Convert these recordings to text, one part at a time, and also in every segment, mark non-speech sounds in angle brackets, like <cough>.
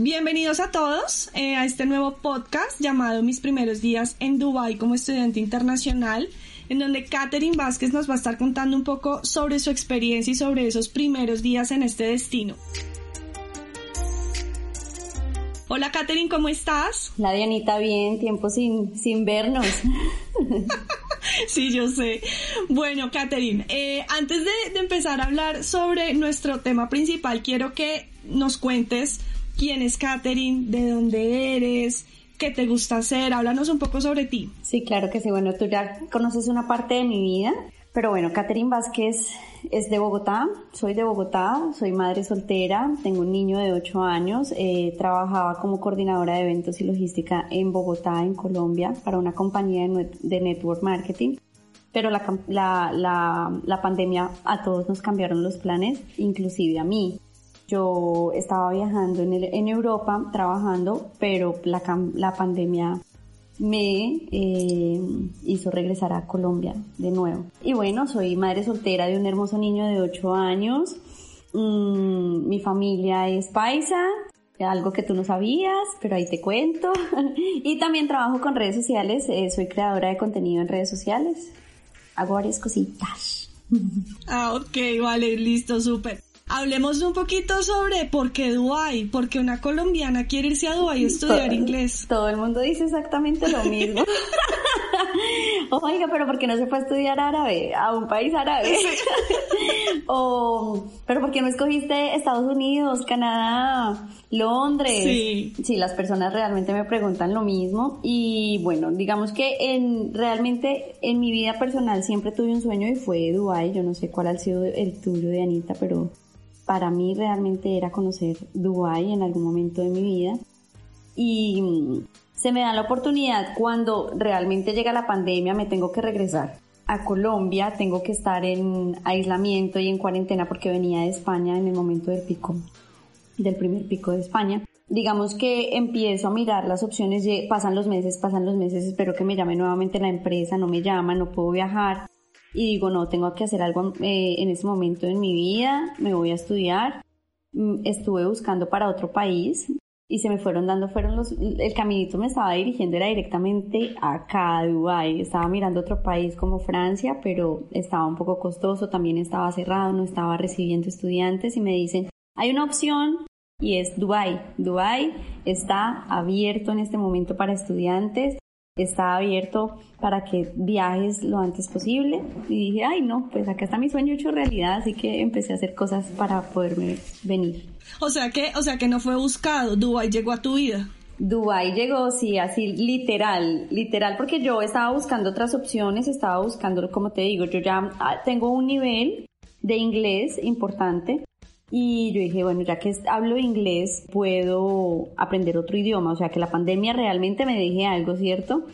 Bienvenidos a todos eh, a este nuevo podcast llamado Mis primeros días en Dubai como estudiante internacional, en donde Katherine Vázquez nos va a estar contando un poco sobre su experiencia y sobre esos primeros días en este destino. Hola Katherine, ¿cómo estás? La Dianita, bien, tiempo sin, sin vernos. <laughs> sí, yo sé. Bueno, Katherine, eh, antes de, de empezar a hablar sobre nuestro tema principal, quiero que nos cuentes quién es Katherine, de dónde eres, qué te gusta hacer. Háblanos un poco sobre ti. Sí, claro que sí. Bueno, tú ya conoces una parte de mi vida, pero bueno, Katherine Vázquez es de Bogotá. Soy de Bogotá, soy madre soltera, tengo un niño de 8 años. Eh, trabajaba como coordinadora de eventos y logística en Bogotá, en Colombia, para una compañía de, network marketing pero la, la, la, la, pandemia a todos nos cambiaron los planes, inclusive a mí. Yo estaba viajando en, en Europa trabajando, pero la, la pandemia me eh, hizo regresar a Colombia de nuevo. Y bueno, soy madre soltera de un hermoso niño de 8 años. Mm, mi familia es paisa, algo que tú no sabías, pero ahí te cuento. <laughs> y también trabajo con redes sociales, eh, soy creadora de contenido en redes sociales. Hago varias cositas. <laughs> ah, ok, vale, listo, súper. Hablemos un poquito sobre por qué Dubái, porque una colombiana quiere irse a Dubái a estudiar inglés. Todo el mundo dice exactamente lo mismo. <laughs> Oiga, pero ¿por qué no se fue a estudiar árabe a un país árabe? <laughs> o, pero ¿por qué no escogiste Estados Unidos, Canadá, Londres? Sí. Sí, las personas realmente me preguntan lo mismo y bueno, digamos que en realmente en mi vida personal siempre tuve un sueño y fue Dubái. Yo no sé cuál ha sido el tuyo de Anita, pero para mí realmente era conocer Dubái en algún momento de mi vida. Y mm, se me da la oportunidad cuando realmente llega la pandemia, me tengo que regresar a Colombia, tengo que estar en aislamiento y en cuarentena porque venía de España en el momento del pico, del primer pico de España. Digamos que empiezo a mirar las opciones, pasan los meses, pasan los meses, espero que me llame nuevamente la empresa, no me llama, no puedo viajar y digo, no, tengo que hacer algo eh, en ese momento en mi vida, me voy a estudiar. Mm, estuve buscando para otro país y se me fueron dando, fueron los, el caminito me estaba dirigiendo era directamente acá a Dubái. Estaba mirando otro país como Francia, pero estaba un poco costoso, también estaba cerrado, no estaba recibiendo estudiantes y me dicen, hay una opción y es Dubái. Dubái está abierto en este momento para estudiantes está abierto para que viajes lo antes posible. Y dije, ay no, pues acá está mi sueño hecho realidad, así que empecé a hacer cosas para poderme venir. O sea que, o sea que no fue buscado, Dubai llegó a tu vida. Dubai llegó, sí, así literal, literal, porque yo estaba buscando otras opciones, estaba buscando, como te digo, yo ya ah, tengo un nivel de inglés importante, y yo dije, bueno, ya que hablo inglés, puedo aprender otro idioma. O sea, que la pandemia realmente me dejé algo, ¿cierto?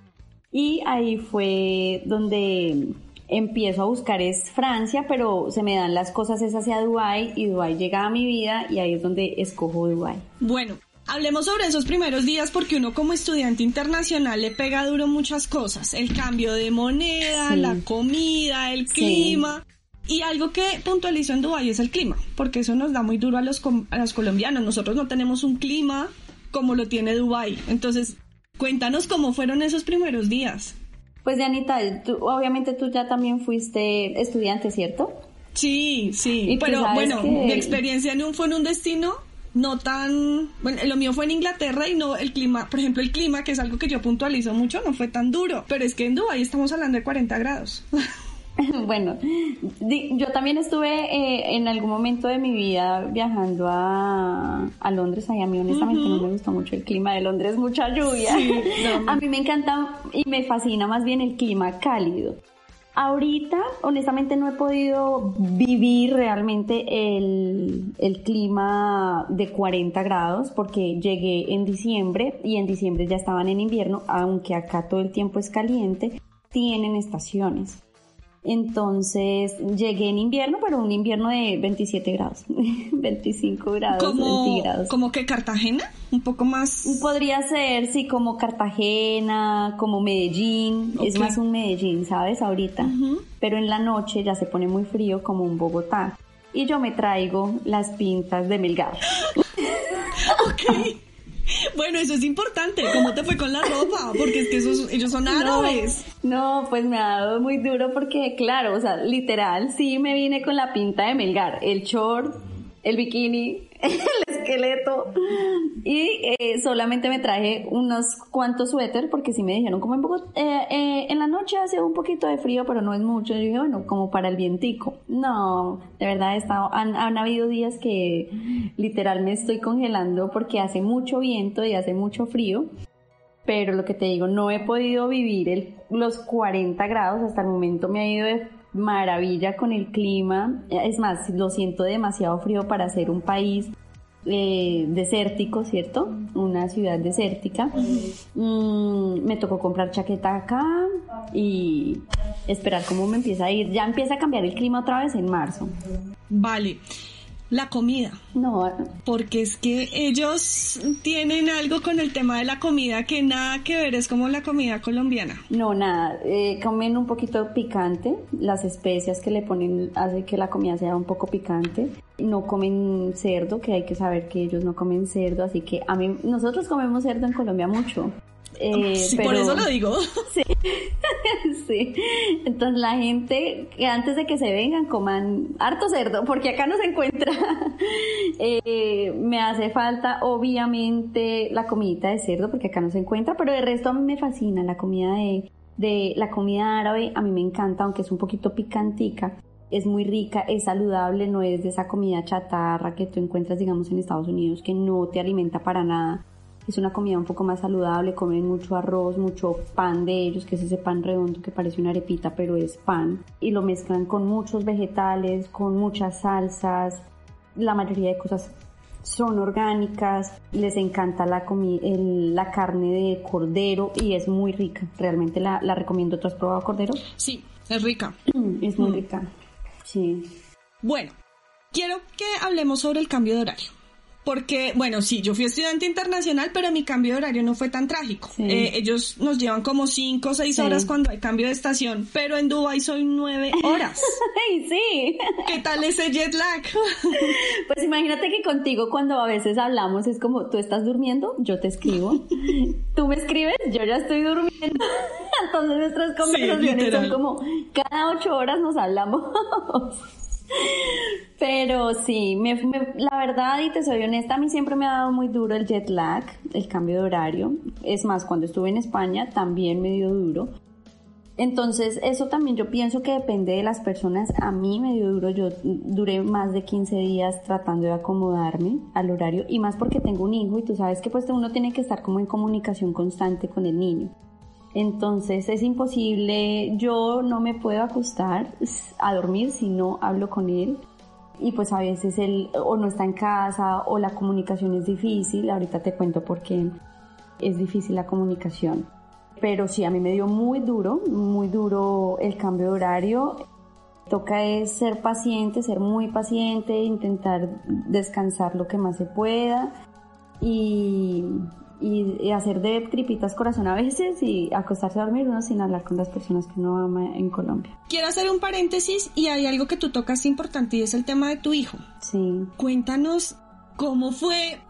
Y ahí fue donde empiezo a buscar es Francia, pero se me dan las cosas es hacia Dubai y Dubai llega a mi vida y ahí es donde escojo Dubai. Bueno, Hablemos sobre esos primeros días porque uno como estudiante internacional le pega duro muchas cosas, el cambio de moneda, la comida, el clima. Y algo que puntualizo en Dubái es el clima, porque eso nos da muy duro a los, a los colombianos. Nosotros no tenemos un clima como lo tiene Dubái. Entonces, cuéntanos cómo fueron esos primeros días. Pues, Anita, obviamente tú ya también fuiste estudiante, ¿cierto? Sí, sí. Pero bueno, mi experiencia en un, fue en un destino no tan, bueno, lo mío fue en Inglaterra y no el clima, por ejemplo, el clima, que es algo que yo puntualizo mucho, no fue tan duro, pero es que en Dubái estamos hablando de 40 grados. <laughs> <laughs> Bueno, yo también estuve eh, en algún momento de mi vida viajando a, a Londres. a mí honestamente no me gustó mucho el clima de Londres, mucha lluvia. <laughs> A mí me encanta y me fascina más bien el clima cálido. Ahorita, honestamente, no he podido vivir realmente el, el, clima de 40 grados porque llegué en diciembre y en diciembre ya estaban en invierno, aunque acá todo el tiempo es caliente, tienen estaciones. Entonces llegué en invierno, pero un invierno de 27 grados, <laughs> 25 grados ¿Como, centígrados. ¿Como que Cartagena? Un poco más. Podría ser, sí, como Cartagena, como Medellín. Es más un Medellín, ¿sabes? Ahorita. Pero en la noche ya se pone muy frío como un Bogotá. Y yo me traigo las pintas de Melgar. <laughs> ok. <laughs> Bueno, eso es importante. ¿Cómo te fue con la ropa? Porque es que esos, ellos son árabes. No, pues me ha dado muy duro porque, claro, o sea, literal, sí me vine con la pinta de Melgar. El short, el bikini, <laughs> el esqueleto. Y eh, solamente me traje unos cuantos suéter porque sí me dijeron como en, eh, eh, en la noche hace un poquito de frío, pero no es mucho. Yo dije, bueno, como para el vientico. No, de verdad he estado, han, habido días que literal me estoy congelando porque hace mucho viento y hace mucho frío pero lo que te digo, no he podido vivir los 40 grados, hasta el momento me ha ido de maravilla con el clima. Es más, lo siento demasiado frío para ser un país eh, desértico, ¿cierto? Una ciudad desértica. Mm, me tocó comprar chaqueta acá y esperar cómo me empieza a ir. Ya empieza a cambiar el clima otra vez en marzo. Vale la comida. No. Porque es que ellos tienen algo con el tema de la comida que nada que ver, es como la comida colombiana. No, nada. Eh, comen un poquito picante. Las especias que le ponen hace que la comida sea un poco picante. No comen cerdo, que hay que saber que ellos no comen cerdo, así que a mí, nosotros comemos cerdo en Colombia mucho. Eh, por eso lo digo. <laughs> Sí, <laughs> sí. Entonces la gente que antes de que se vengan coman harto cerdo, porque acá no se encuentra. <laughs> Eh, me hace falta, obviamente, la comidita de cerdo, porque acá no se encuentra, pero de resto a mí me fascina la comida de, de la comida árabe. A mí me encanta, aunque es un poquito picantica. Es muy rica, es saludable, no es de esa comida chatarra que tú encuentras, digamos, en Estados Unidos, que no te alimenta para nada es una comida un poco más saludable, comen mucho arroz, mucho pan de ellos, que es ese pan redondo que parece una arepita, pero es pan. Y lo mezclan con muchos vegetales, con muchas salsas. La mayoría de cosas son orgánicas, les encanta la, la carne de cordero y es muy rica. Realmente la, la recomiendo. ¿Tú has probado cordero? Sí, es rica. <clears throat> Es muy mm. rica. Sí. Bueno, quiero que hablemos sobre el cambio de horario. Porque, bueno, sí, yo fui estudiante internacional, pero mi cambio de horario no fue tan trágico. Eh, ellos nos llevan como cinco o seis horas cuando hay cambio de estación, pero en Dubai soy nueve <laughs> horas. ¡Ay, sí! ¿Qué tal ese jet lag? <laughs> pues imagínate que contigo cuando a veces hablamos es como, tú estás durmiendo, yo te escribo. tú me escribes, yo ya estoy durmiendo. <laughs> Entonces nuestras conversaciones son como, cada ocho horas nos hablamos. Pero sí, me, la verdad, y te soy honesta, a mí siempre me ha dado muy duro el jet lag, el cambio de horario. Es más, cuando estuve en España también me dio duro. Entonces, eso también yo pienso que depende de las personas. A mí me dio duro, yo duré más de 15 días tratando de acomodarme al horario y más porque tengo un hijo y tú sabes que pues uno tiene que estar como en comunicación constante con el niño. Entonces es imposible, yo no me puedo acostar a dormir si no hablo con él. Y pues a veces él o no está en casa o la comunicación es difícil. Ahorita te cuento por qué es difícil la comunicación. Pero sí, a mí me dio muy duro, muy duro el cambio de horario. Toca es ser paciente, ser muy paciente, intentar descansar lo que más se pueda. Y, y, hacer de tripitas corazón a veces y acostarse a dormir uno sin hablar con las personas que uno ama en Colombia. Quiero hacer un paréntesis y hay algo que tú tocas importante y es el tema de tu hijo. Sí. Cuéntanos cómo fue,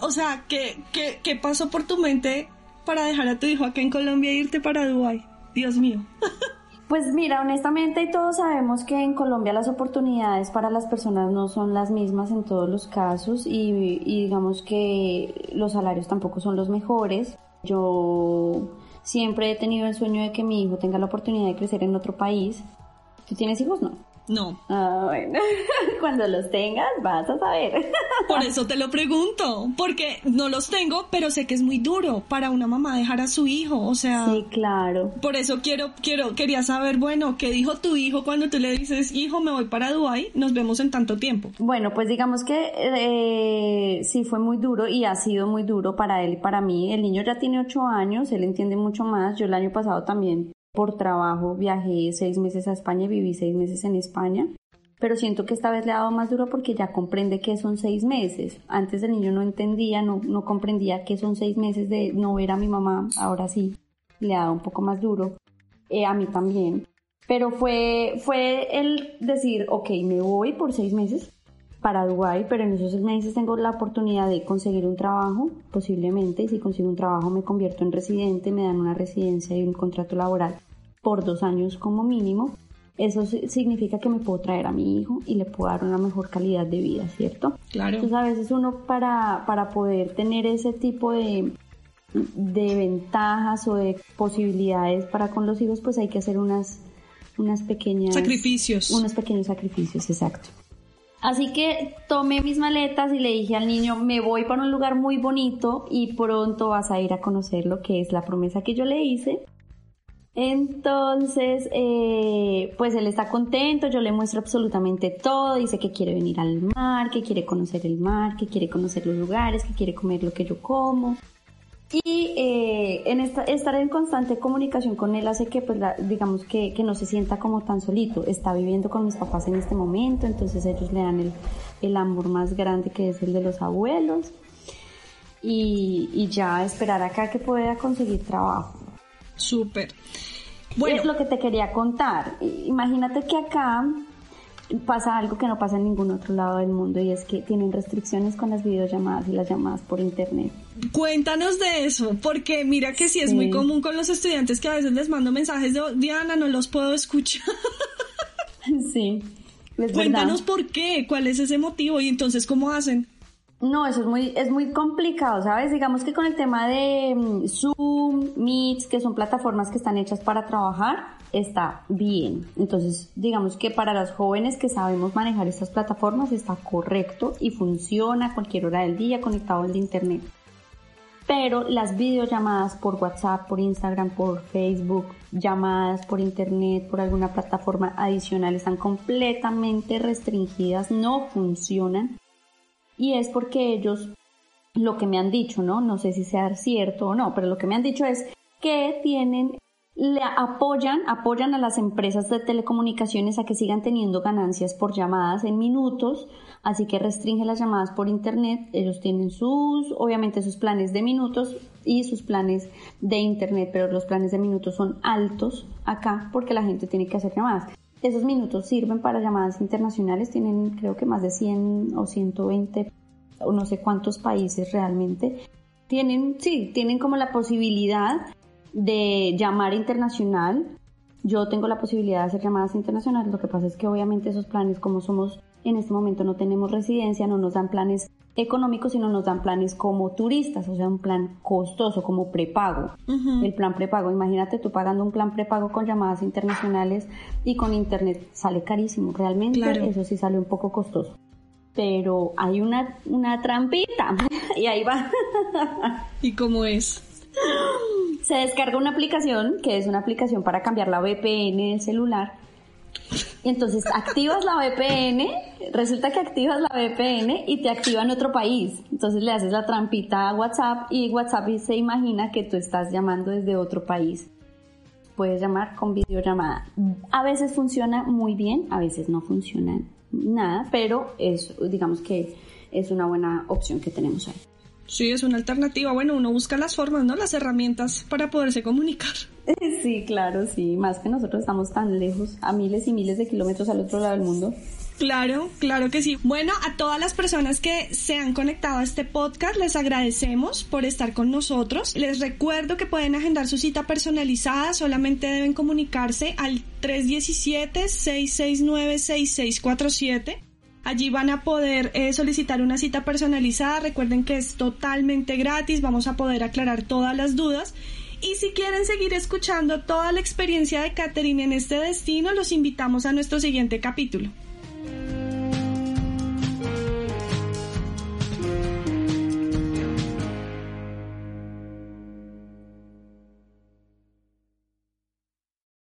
o sea, qué, qué, qué pasó por tu mente para dejar a tu hijo acá en Colombia e irte para Dubái. Dios mío. <laughs> Pues mira, honestamente todos sabemos que en Colombia las oportunidades para las personas no son las mismas en todos los casos y, digamos que los salarios tampoco son los mejores. Yo siempre he tenido el sueño de que mi hijo tenga la oportunidad de crecer en otro país. ¿Tú tienes hijos? No. No. Ah, bueno. <laughs> Cuando los tengas, vas a saber. <laughs> Por eso te lo pregunto, porque no los tengo, pero sé que es muy duro para una mamá dejar a su hijo, o sea. Sí, claro. Por eso quiero, quiero, quería saber, bueno, ¿qué dijo tu hijo cuando tú le dices, hijo, me voy para Dubai, nos vemos en tanto tiempo? Bueno, pues digamos que eh, sí fue muy duro y ha sido muy duro para él y para mí. El niño ya tiene ocho años, él entiende mucho más. Yo el año pasado también por trabajo viajé seis meses a España y viví seis meses en España. Pero siento que esta vez le ha dado más duro porque ya comprende que son seis meses. Antes el niño no entendía, no, no comprendía que son seis meses de no ver a mi mamá. Ahora sí, le ha dado un poco más duro. Eh, a mí también. Pero fue, fue el decir, ok, me voy por seis meses para Dubái, pero en esos meses tengo la oportunidad de conseguir un trabajo, posiblemente, y si consigo un trabajo me convierto en residente, me dan una residencia y un contrato laboral por dos años como mínimo. Eso significa que me puedo traer a mi hijo y le puedo dar una mejor calidad de vida, ¿cierto? Claro. Entonces a veces uno para, para poder tener ese tipo de, de ventajas o de posibilidades para con los hijos, pues hay que hacer unas, unas pequeñas... Sacrificios. Unos pequeños sacrificios, exacto. Así que tomé mis maletas y le dije al niño, me voy para un lugar muy bonito y pronto vas a ir a conocer lo que es la promesa que yo le hice. Entonces, eh, pues él está contento, yo le muestro absolutamente todo, dice que quiere venir al mar, que quiere conocer el mar, que quiere conocer los lugares, que quiere comer lo que yo como. Y eh, en estar en constante comunicación con él hace que, pues, digamos que, que, no se sienta como tan solito. Está viviendo con mis papás en este momento, entonces ellos le dan el, el amor más grande que es el de los abuelos. Y, y ya esperar acá que pueda conseguir trabajo. Súper. Bueno. Es lo que te quería contar. Imagínate que acá pasa algo que no pasa en ningún otro lado del mundo y es que tienen restricciones con las videollamadas y las llamadas por internet. Cuéntanos de eso, porque mira que sí es muy común con los estudiantes que a veces les mando mensajes de Diana, no los puedo escuchar. <laughs> Sí. Cuéntanos por qué, cuál es ese motivo y entonces cómo hacen. No, eso es muy, es muy complicado, ¿sabes? Digamos que con el tema de mm, Zoom, Meet, que son plataformas que están hechas para trabajar, está bien. Entonces, digamos que para los jóvenes que sabemos manejar estas plataformas está correcto y funciona a cualquier hora del día conectado al internet. Pero las videollamadas por WhatsApp, por Instagram, por Facebook, llamadas por internet, por alguna plataforma adicional están completamente restringidas, no funcionan. Y es porque ellos, lo que me han dicho, ¿no? No sé si sea cierto o no, pero lo que me han dicho es que tienen le apoyan, apoyan a las empresas de telecomunicaciones a que sigan teniendo ganancias por llamadas en minutos, así que restringe las llamadas por internet. Ellos tienen sus, obviamente sus planes de minutos y sus planes de internet, pero los planes de minutos son altos acá porque la gente tiene que hacer llamadas. Esos minutos sirven para llamadas internacionales, tienen creo que más de 100 o 120 o no sé cuántos países realmente. Tienen, sí, tienen como la posibilidad de llamar internacional. Yo tengo la posibilidad de hacer llamadas internacionales, lo que pasa es que obviamente esos planes, como somos en este momento no tenemos residencia, no nos dan planes económicos, sino nos dan planes como turistas, o sea, un plan costoso, como prepago. El plan prepago, imagínate tú pagando un plan prepago con llamadas internacionales y con internet, sale carísimo, realmente eso sí sale un poco costoso. Pero hay una, una trampita <laughs> y ahí va. ¿Y cómo es? Se descarga una aplicación, que es una aplicación para cambiar la VPN del celular. Y entonces activas la VPN, resulta que activas la VPN y te activa en otro país. Entonces le haces la trampita a WhatsApp y WhatsApp se imagina que tú estás llamando desde otro país. Puedes llamar con videollamada. A veces funciona muy bien, a veces no funciona nada, pero es, digamos que es una buena opción que tenemos ahí. Sí, es una alternativa. Bueno, uno busca las formas, ¿no? Las herramientas para poderse comunicar. <laughs> Sí, claro, sí. Más que nosotros estamos tan lejos, a miles y miles de kilómetros al otro lado del mundo. Claro, claro que sí. Bueno, a todas las personas que se han conectado a este podcast, les agradecemos por estar con nosotros. Les recuerdo que pueden agendar su cita personalizada, solamente deben comunicarse al 317-669-6647 Allí van a poder eh, solicitar una cita personalizada. Recuerden que es totalmente gratis. Vamos a poder aclarar todas las dudas. Y si quieren seguir escuchando toda la experiencia de Catherine en este destino, los invitamos a nuestro siguiente capítulo.